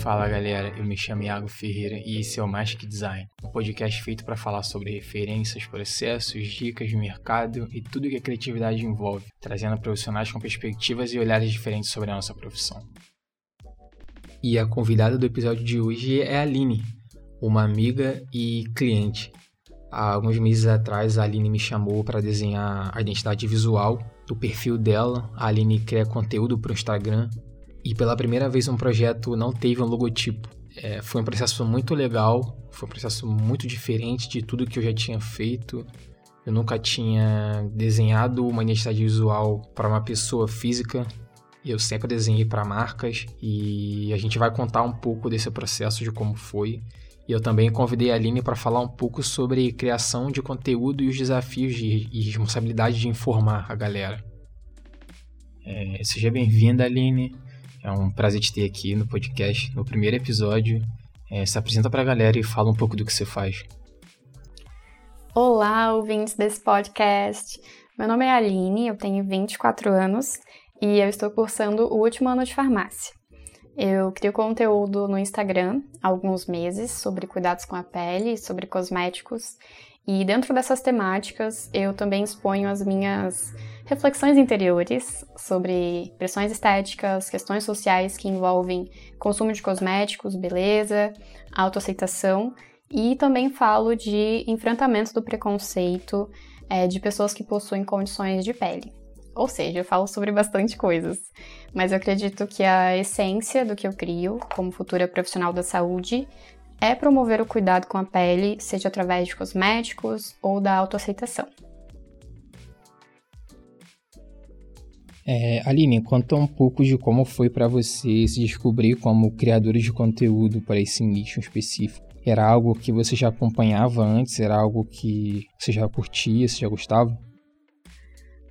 Fala galera, eu me chamo Iago Ferreira e esse é o Que Design, um podcast feito para falar sobre referências, processos, dicas de mercado e tudo que a criatividade envolve, trazendo profissionais com perspectivas e olhares diferentes sobre a nossa profissão. E a convidada do episódio de hoje é a Aline, uma amiga e cliente. Há alguns meses atrás, a Aline me chamou para desenhar a identidade visual do perfil dela. A Aline cria conteúdo para o Instagram e pela primeira vez um projeto não teve um logotipo. É, foi um processo muito legal, foi um processo muito diferente de tudo que eu já tinha feito. Eu nunca tinha desenhado uma identidade visual para uma pessoa física. Eu sempre desenhei para marcas e a gente vai contar um pouco desse processo de como foi. E eu também convidei a Aline para falar um pouco sobre criação de conteúdo e os desafios de, e responsabilidade de informar a galera. É, seja bem-vinda, Aline. É um prazer te ter aqui no podcast, no primeiro episódio. É, se apresenta para a galera e fala um pouco do que você faz. Olá, ouvintes desse podcast. Meu nome é Aline, eu tenho 24 anos e eu estou cursando o último ano de farmácia. Eu crio conteúdo no Instagram há alguns meses sobre cuidados com a pele, sobre cosméticos, e dentro dessas temáticas eu também exponho as minhas reflexões interiores sobre pressões estéticas, questões sociais que envolvem consumo de cosméticos, beleza, autoaceitação e também falo de enfrentamento do preconceito é, de pessoas que possuem condições de pele. Ou seja, eu falo sobre bastante coisas, mas eu acredito que a essência do que eu crio como futura profissional da saúde é promover o cuidado com a pele, seja através de cosméticos ou da autoaceitação. É, Aline, conta um pouco de como foi para você se descobrir como criadora de conteúdo para esse nicho específico. Era algo que você já acompanhava antes? Era algo que você já curtia, você já gostava?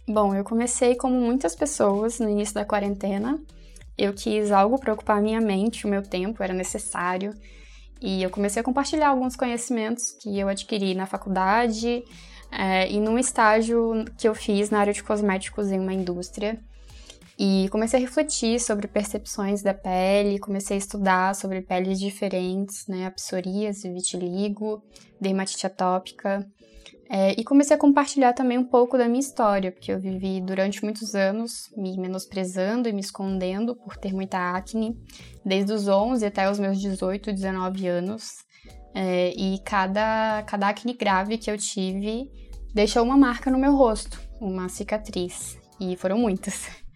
Bom, eu comecei como muitas pessoas no início da quarentena. Eu quis algo para ocupar minha mente, o meu tempo era necessário. E eu comecei a compartilhar alguns conhecimentos que eu adquiri na faculdade é, e num estágio que eu fiz na área de cosméticos em uma indústria. E comecei a refletir sobre percepções da pele, comecei a estudar sobre peles diferentes, né, a psoríase, vitiligo, dermatite atópica. É, e comecei a compartilhar também um pouco da minha história, porque eu vivi durante muitos anos me menosprezando e me escondendo por ter muita acne, desde os 11 até os meus 18, 19 anos. É, e cada, cada acne grave que eu tive deixou uma marca no meu rosto, uma cicatriz. E foram muitas.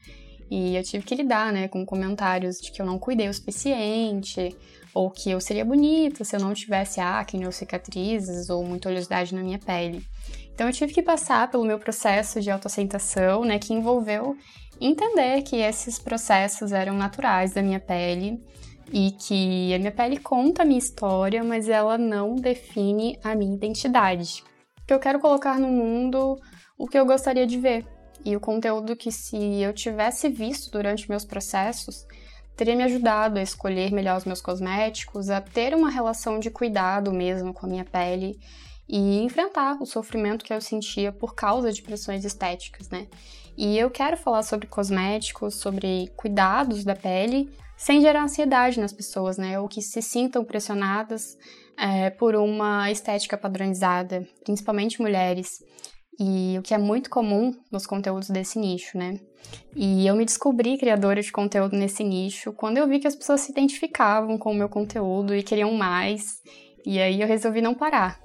E eu tive que lidar, né, com comentários de que eu não cuidei o suficiente, ou que eu seria bonita se eu não tivesse acne ou cicatrizes ou muita oleosidade na minha pele. Então eu tive que passar pelo meu processo de autoaceitação, né, que envolveu entender que esses processos eram naturais da minha pele e que a minha pele conta a minha história, mas ela não define a minha identidade. Que eu quero colocar no mundo o que eu gostaria de ver, e o conteúdo que se eu tivesse visto durante meus processos teria me ajudado a escolher melhor os meus cosméticos, a ter uma relação de cuidado mesmo com a minha pele e enfrentar o sofrimento que eu sentia por causa de pressões estéticas, né? E eu quero falar sobre cosméticos, sobre cuidados da pele, sem gerar ansiedade nas pessoas, né? Ou que se sintam pressionadas é, por uma estética padronizada, principalmente mulheres e o que é muito comum nos conteúdos desse nicho, né? E eu me descobri criadora de conteúdo nesse nicho quando eu vi que as pessoas se identificavam com o meu conteúdo e queriam mais, e aí eu resolvi não parar.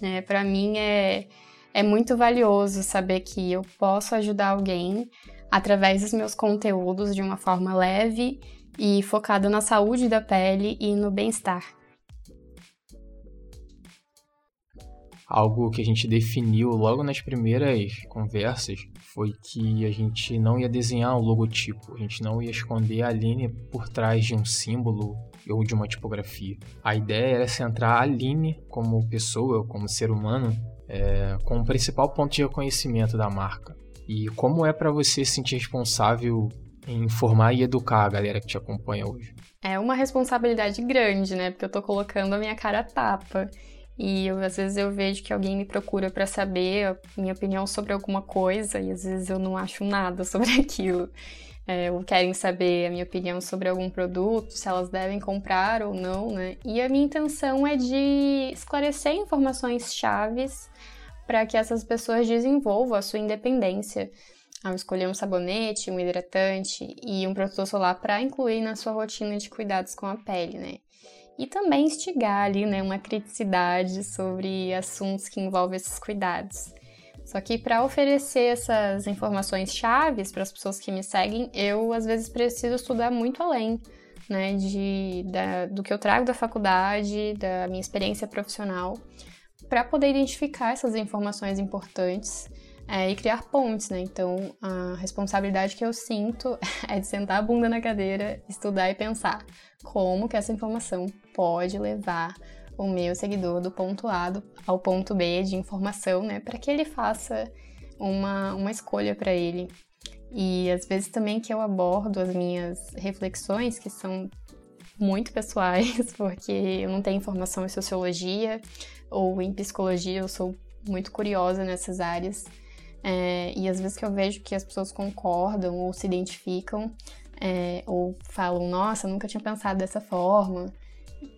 Né? Para mim é, é muito valioso saber que eu posso ajudar alguém através dos meus conteúdos de uma forma leve e focada na saúde da pele e no bem-estar. Algo que a gente definiu logo nas primeiras conversas foi que a gente não ia desenhar um logotipo, a gente não ia esconder a linha por trás de um símbolo ou de uma tipografia. A ideia era centrar a Aline como pessoa, como ser humano, é, como principal ponto de reconhecimento da marca. E como é para você se sentir responsável em informar e educar a galera que te acompanha hoje? É uma responsabilidade grande, né? Porque eu tô colocando a minha cara a tapa. E eu, às vezes eu vejo que alguém me procura para saber a minha opinião sobre alguma coisa e às vezes eu não acho nada sobre aquilo. É, ou querem saber a minha opinião sobre algum produto, se elas devem comprar ou não, né? E a minha intenção é de esclarecer informações chaves para que essas pessoas desenvolvam a sua independência ao escolher um sabonete, um hidratante e um protetor solar para incluir na sua rotina de cuidados com a pele, né? E também instigar ali, né, uma criticidade sobre assuntos que envolvem esses cuidados. Só que para oferecer essas informações chaves para as pessoas que me seguem, eu às vezes preciso estudar muito além, né, de, da, do que eu trago da faculdade, da minha experiência profissional, para poder identificar essas informações importantes é, e criar pontes, né? Então, a responsabilidade que eu sinto é de sentar a bunda na cadeira, estudar e pensar como que essa informação pode levar o meu seguidor do ponto A ao ponto B de informação, né? Para que ele faça uma, uma escolha para ele. E às vezes também que eu abordo as minhas reflexões, que são muito pessoais, porque eu não tenho informação em sociologia ou em psicologia, eu sou muito curiosa nessas áreas. É, e às vezes que eu vejo que as pessoas concordam ou se identificam, é, ou falam, nossa, nunca tinha pensado dessa forma.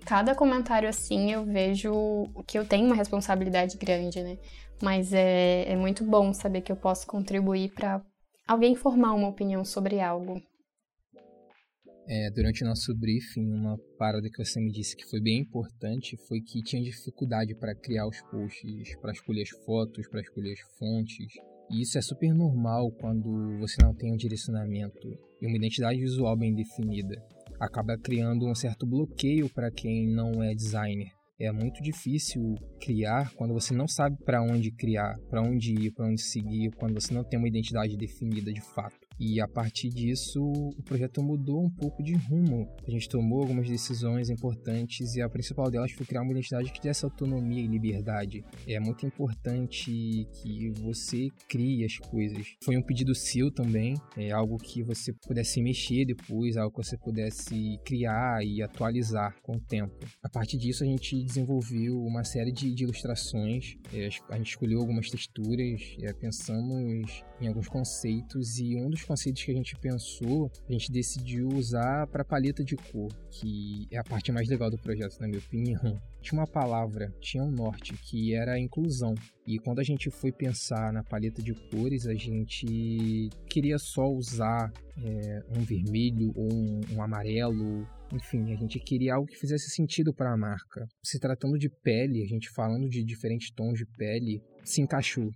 Cada comentário assim eu vejo que eu tenho uma responsabilidade grande, né? Mas é, é muito bom saber que eu posso contribuir para alguém formar uma opinião sobre algo. É, durante o nosso briefing, uma parada que você me disse que foi bem importante foi que tinha dificuldade para criar os posts, para escolher as fotos, para escolher as fontes. E isso é super normal quando você não tem um direcionamento e uma identidade visual bem definida. Acaba criando um certo bloqueio para quem não é designer. É muito difícil criar quando você não sabe para onde criar, para onde ir, para onde seguir, quando você não tem uma identidade definida de fato. E a partir disso, o projeto mudou um pouco de rumo. A gente tomou algumas decisões importantes e a principal delas foi criar uma identidade que desse autonomia e liberdade. É muito importante que você crie as coisas. Foi um pedido seu também, é algo que você pudesse mexer depois, algo que você pudesse criar e atualizar com o tempo. A partir disso, a gente desenvolveu uma série de, de ilustrações. É, a gente escolheu algumas texturas, é, pensamos em alguns conceitos e um dos conceitos que a gente pensou, a gente decidiu usar para paleta de cor, que é a parte mais legal do projeto, na minha opinião. Tinha uma palavra, tinha um norte, que era a inclusão. E quando a gente foi pensar na paleta de cores, a gente queria só usar é, um vermelho ou um, um amarelo enfim, a gente queria algo que fizesse sentido para a marca. Se tratando de pele, a gente falando de diferentes tons de pele, se encaixou.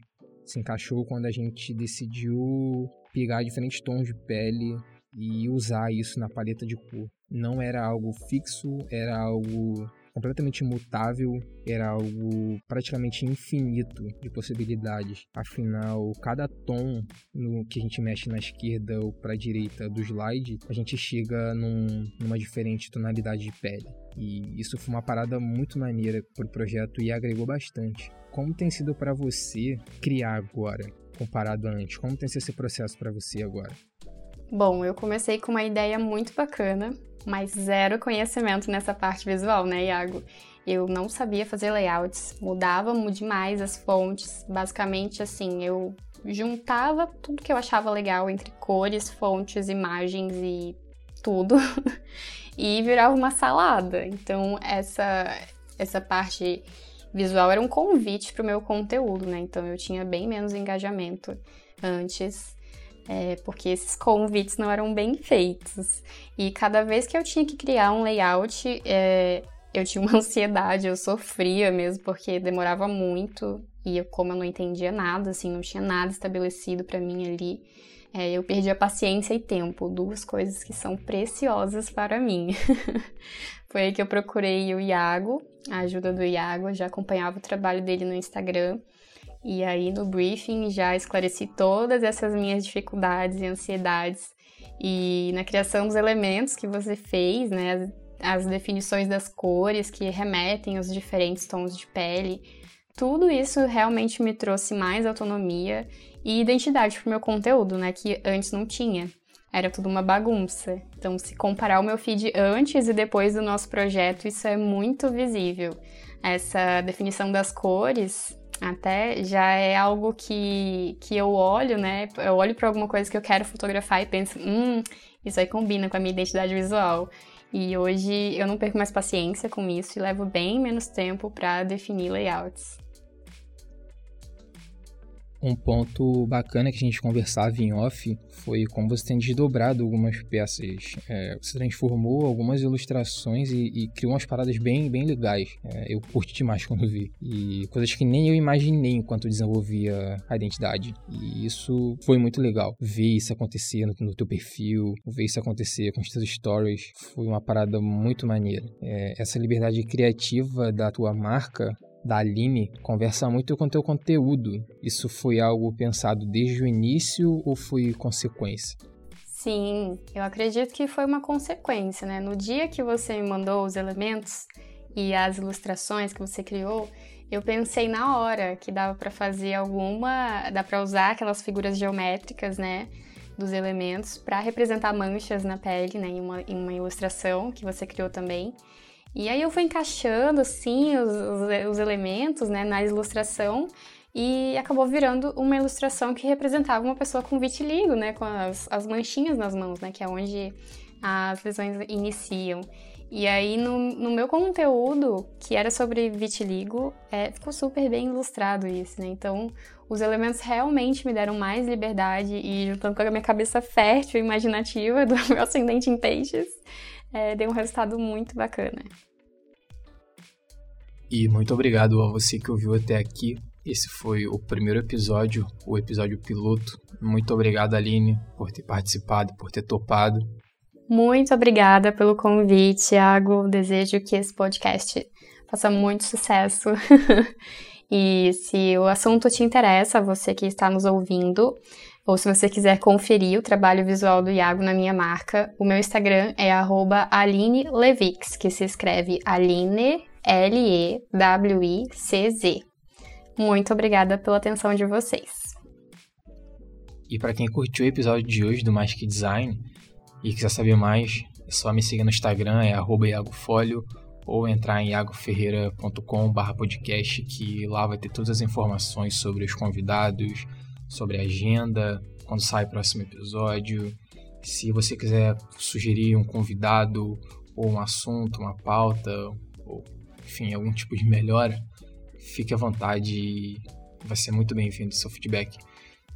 Se encaixou quando a gente decidiu pegar diferentes tons de pele e usar isso na paleta de cor. Não era algo fixo, era algo completamente imutável, era algo praticamente infinito de possibilidades. Afinal, cada tom no que a gente mexe na esquerda ou para a direita do slide, a gente chega num, numa diferente tonalidade de pele. E isso foi uma parada muito maneira para o projeto e agregou bastante. Como tem sido para você criar agora? Comparado a antes? Como tem sido esse processo para você agora? Bom, eu comecei com uma ideia muito bacana, mas zero conhecimento nessa parte visual, né, Iago? Eu não sabia fazer layouts, mudava demais as fontes. Basicamente, assim, eu juntava tudo que eu achava legal entre cores, fontes, imagens e tudo e virava uma salada. Então, essa essa parte visual era um convite para o meu conteúdo, né? Então eu tinha bem menos engajamento antes, é, porque esses convites não eram bem feitos. E cada vez que eu tinha que criar um layout, é, eu tinha uma ansiedade, eu sofria mesmo, porque demorava muito e eu, como eu não entendia nada, assim, não tinha nada estabelecido para mim ali. É, eu perdi a paciência e tempo, duas coisas que são preciosas para mim. Foi aí que eu procurei o Iago, a ajuda do Iago, já acompanhava o trabalho dele no Instagram. E aí no briefing já esclareci todas essas minhas dificuldades e ansiedades. E na criação dos elementos que você fez, né, as, as definições das cores que remetem aos diferentes tons de pele, tudo isso realmente me trouxe mais autonomia e identidade para o meu conteúdo, né, que antes não tinha. era tudo uma bagunça. Então, se comparar o meu feed antes e depois do nosso projeto, isso é muito visível. Essa definição das cores até já é algo que, que eu olho, né? Eu olho para alguma coisa que eu quero fotografar e penso, hum, isso aí combina com a minha identidade visual. E hoje eu não perco mais paciência com isso e levo bem menos tempo para definir layouts. Um ponto bacana que a gente conversava em off foi como você tem desdobrado algumas peças. É, você transformou algumas ilustrações e, e, criou umas paradas bem, bem legais. É, eu curti demais quando vi. E coisas que nem eu imaginei enquanto desenvolvia a identidade. E isso foi muito legal. Ver isso acontecer no, no teu perfil, ver isso acontecer com os teus stories, foi uma parada muito maneira. É, essa liberdade criativa da tua marca da Aline conversa muito com o teu conteúdo. Isso foi algo pensado desde o início ou foi consequência? Sim, eu acredito que foi uma consequência, né? No dia que você me mandou os elementos e as ilustrações que você criou, eu pensei na hora que dava para fazer alguma, dá para usar aquelas figuras geométricas, né, dos elementos para representar manchas na pele, né, em uma, em uma ilustração que você criou também. E aí eu fui encaixando, assim, os, os, os elementos, né, na ilustração e acabou virando uma ilustração que representava uma pessoa com vitiligo, né, com as, as manchinhas nas mãos, né, que é onde as lesões iniciam. E aí, no, no meu conteúdo, que era sobre vitiligo, é, ficou super bem ilustrado isso, né? Então, os elementos realmente me deram mais liberdade e, juntando com a minha cabeça fértil e imaginativa do meu ascendente em peixes, é, deu um resultado muito bacana. E muito obrigado a você que ouviu até aqui. Esse foi o primeiro episódio, o episódio piloto. Muito obrigado, Aline, por ter participado, por ter topado. Muito obrigada pelo convite, Thiago. Desejo que esse podcast faça muito sucesso. e se o assunto te interessa, você que está nos ouvindo, ou se você quiser conferir o trabalho visual do Iago na minha marca, o meu Instagram é @alinelevix, que se escreve Aline L-E-W-I-C-Z. Muito obrigada pela atenção de vocês. E para quem curtiu o episódio de hoje do Mais Que Design e quiser saber mais, é só me seguir no Instagram, é iagofolio, ou entrar em iagoferreira.com podcast, que lá vai ter todas as informações sobre os convidados, sobre a agenda, quando sai o próximo episódio. Se você quiser sugerir um convidado ou um assunto, uma pauta, ou enfim, algum tipo de melhora, fique à vontade e vai ser muito bem-vindo seu feedback.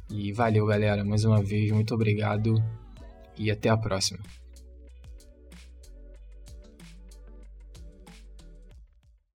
E valeu, galera, mais uma vez, muito obrigado e até a próxima.